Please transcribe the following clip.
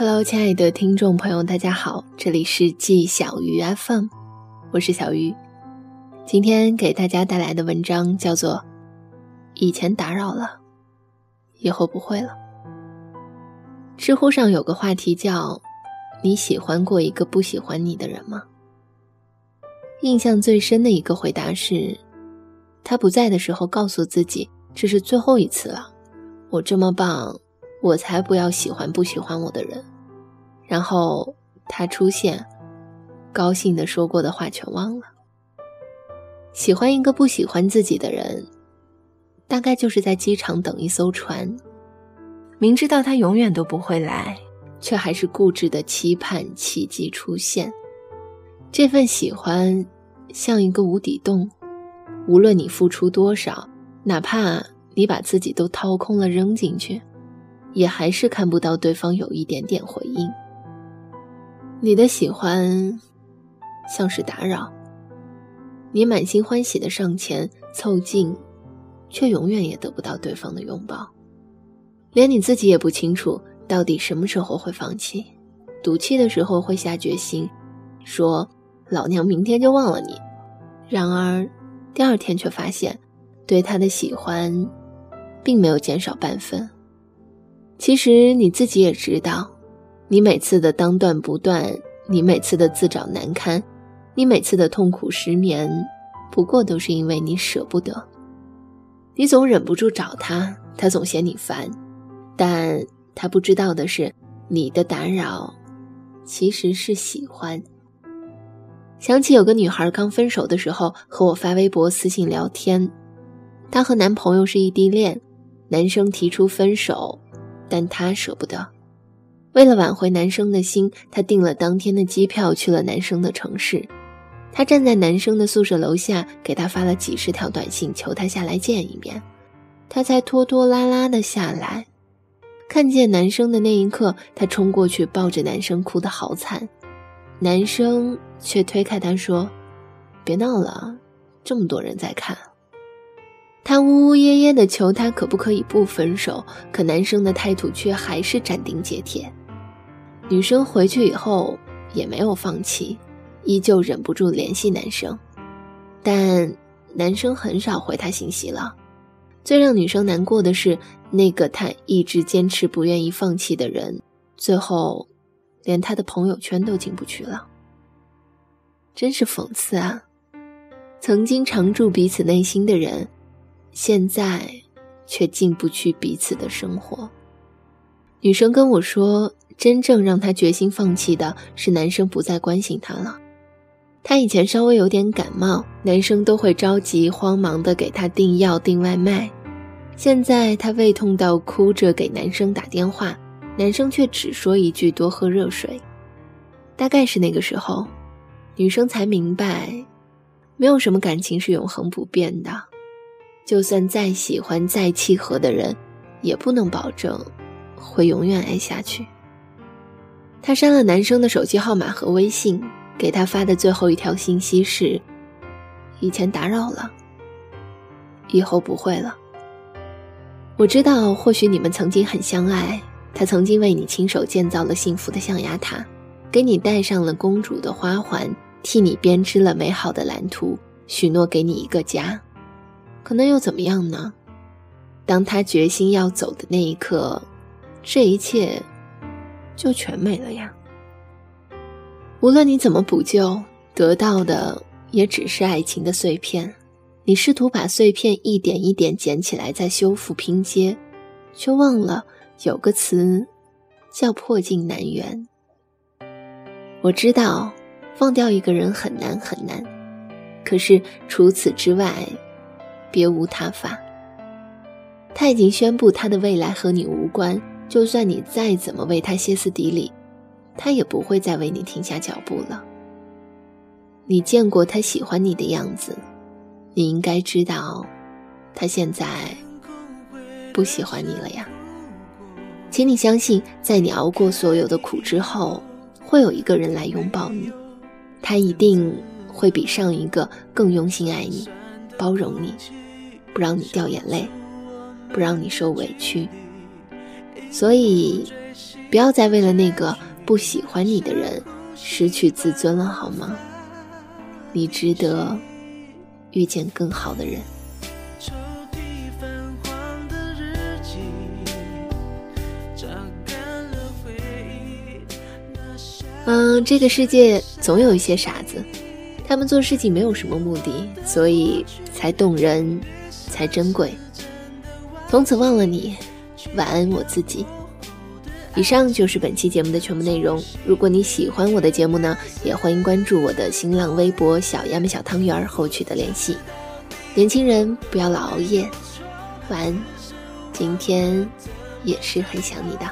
Hello，亲爱的听众朋友，大家好，这里是季小鱼 FM，我是小鱼。今天给大家带来的文章叫做《以前打扰了，以后不会了》。知乎上有个话题叫“你喜欢过一个不喜欢你的人吗？”印象最深的一个回答是，他不在的时候告诉自己这是最后一次了，我这么棒。我才不要喜欢不喜欢我的人，然后他出现，高兴的说过的话全忘了。喜欢一个不喜欢自己的人，大概就是在机场等一艘船，明知道他永远都不会来，却还是固执的期盼奇迹出现。这份喜欢像一个无底洞，无论你付出多少，哪怕你把自己都掏空了扔进去。也还是看不到对方有一点点回应。你的喜欢，像是打扰。你满心欢喜的上前凑近，却永远也得不到对方的拥抱。连你自己也不清楚到底什么时候会放弃，赌气的时候会下决心，说老娘明天就忘了你。然而，第二天却发现，对他的喜欢，并没有减少半分。其实你自己也知道，你每次的当断不断，你每次的自找难堪，你每次的痛苦失眠，不过都是因为你舍不得。你总忍不住找他，他总嫌你烦，但他不知道的是，你的打扰其实是喜欢。想起有个女孩刚分手的时候和我发微博、私信聊天，她和男朋友是异地恋，男生提出分手。但她舍不得，为了挽回男生的心，她订了当天的机票去了男生的城市。她站在男生的宿舍楼下，给他发了几十条短信，求他下来见一面。他才拖拖拉拉的下来，看见男生的那一刻，他冲过去抱着男生，哭得好惨。男生却推开他说：“别闹了，这么多人在看。”他呜呜咽咽的求他可不可以不分手，可男生的态度却还是斩钉截铁。女生回去以后也没有放弃，依旧忍不住联系男生，但男生很少回她信息了。最让女生难过的是，那个她一直坚持不愿意放弃的人，最后连他的朋友圈都进不去了。真是讽刺啊！曾经常驻彼此内心的人。现在，却进不去彼此的生活。女生跟我说，真正让她决心放弃的是男生不再关心她了。她以前稍微有点感冒，男生都会着急慌忙的给她订药订外卖。现在她胃痛到哭着给男生打电话，男生却只说一句多喝热水。大概是那个时候，女生才明白，没有什么感情是永恒不变的。就算再喜欢、再契合的人，也不能保证会永远爱下去。他删了男生的手机号码和微信，给他发的最后一条信息是：“以前打扰了，以后不会了。”我知道，或许你们曾经很相爱，他曾经为你亲手建造了幸福的象牙塔，给你戴上了公主的花环，替你编织了美好的蓝图，许诺给你一个家。可能又怎么样呢？当他决心要走的那一刻，这一切就全没了呀。无论你怎么补救，得到的也只是爱情的碎片。你试图把碎片一点一点捡起来，再修复拼接，却忘了有个词叫破镜难圆。我知道，忘掉一个人很难很难，可是除此之外。别无他法。他已经宣布他的未来和你无关，就算你再怎么为他歇斯底里，他也不会再为你停下脚步了。你见过他喜欢你的样子，你应该知道，他现在不喜欢你了呀。请你相信，在你熬过所有的苦之后，会有一个人来拥抱你，他一定会比上一个更用心爱你。包容你，不让你掉眼泪，不让你受委屈。所以，不要再为了那个不喜欢你的人失去自尊了，好吗？你值得遇见更好的人。嗯，这个世界总有一些傻子，他们做事情没有什么目的，所以才动人，才珍贵。从此忘了你，晚安我自己。以上就是本期节目的全部内容。如果你喜欢我的节目呢，也欢迎关注我的新浪微博“小丫们小汤圆儿”后取得联系。年轻人不要老熬夜，晚安。今天也是很想你的。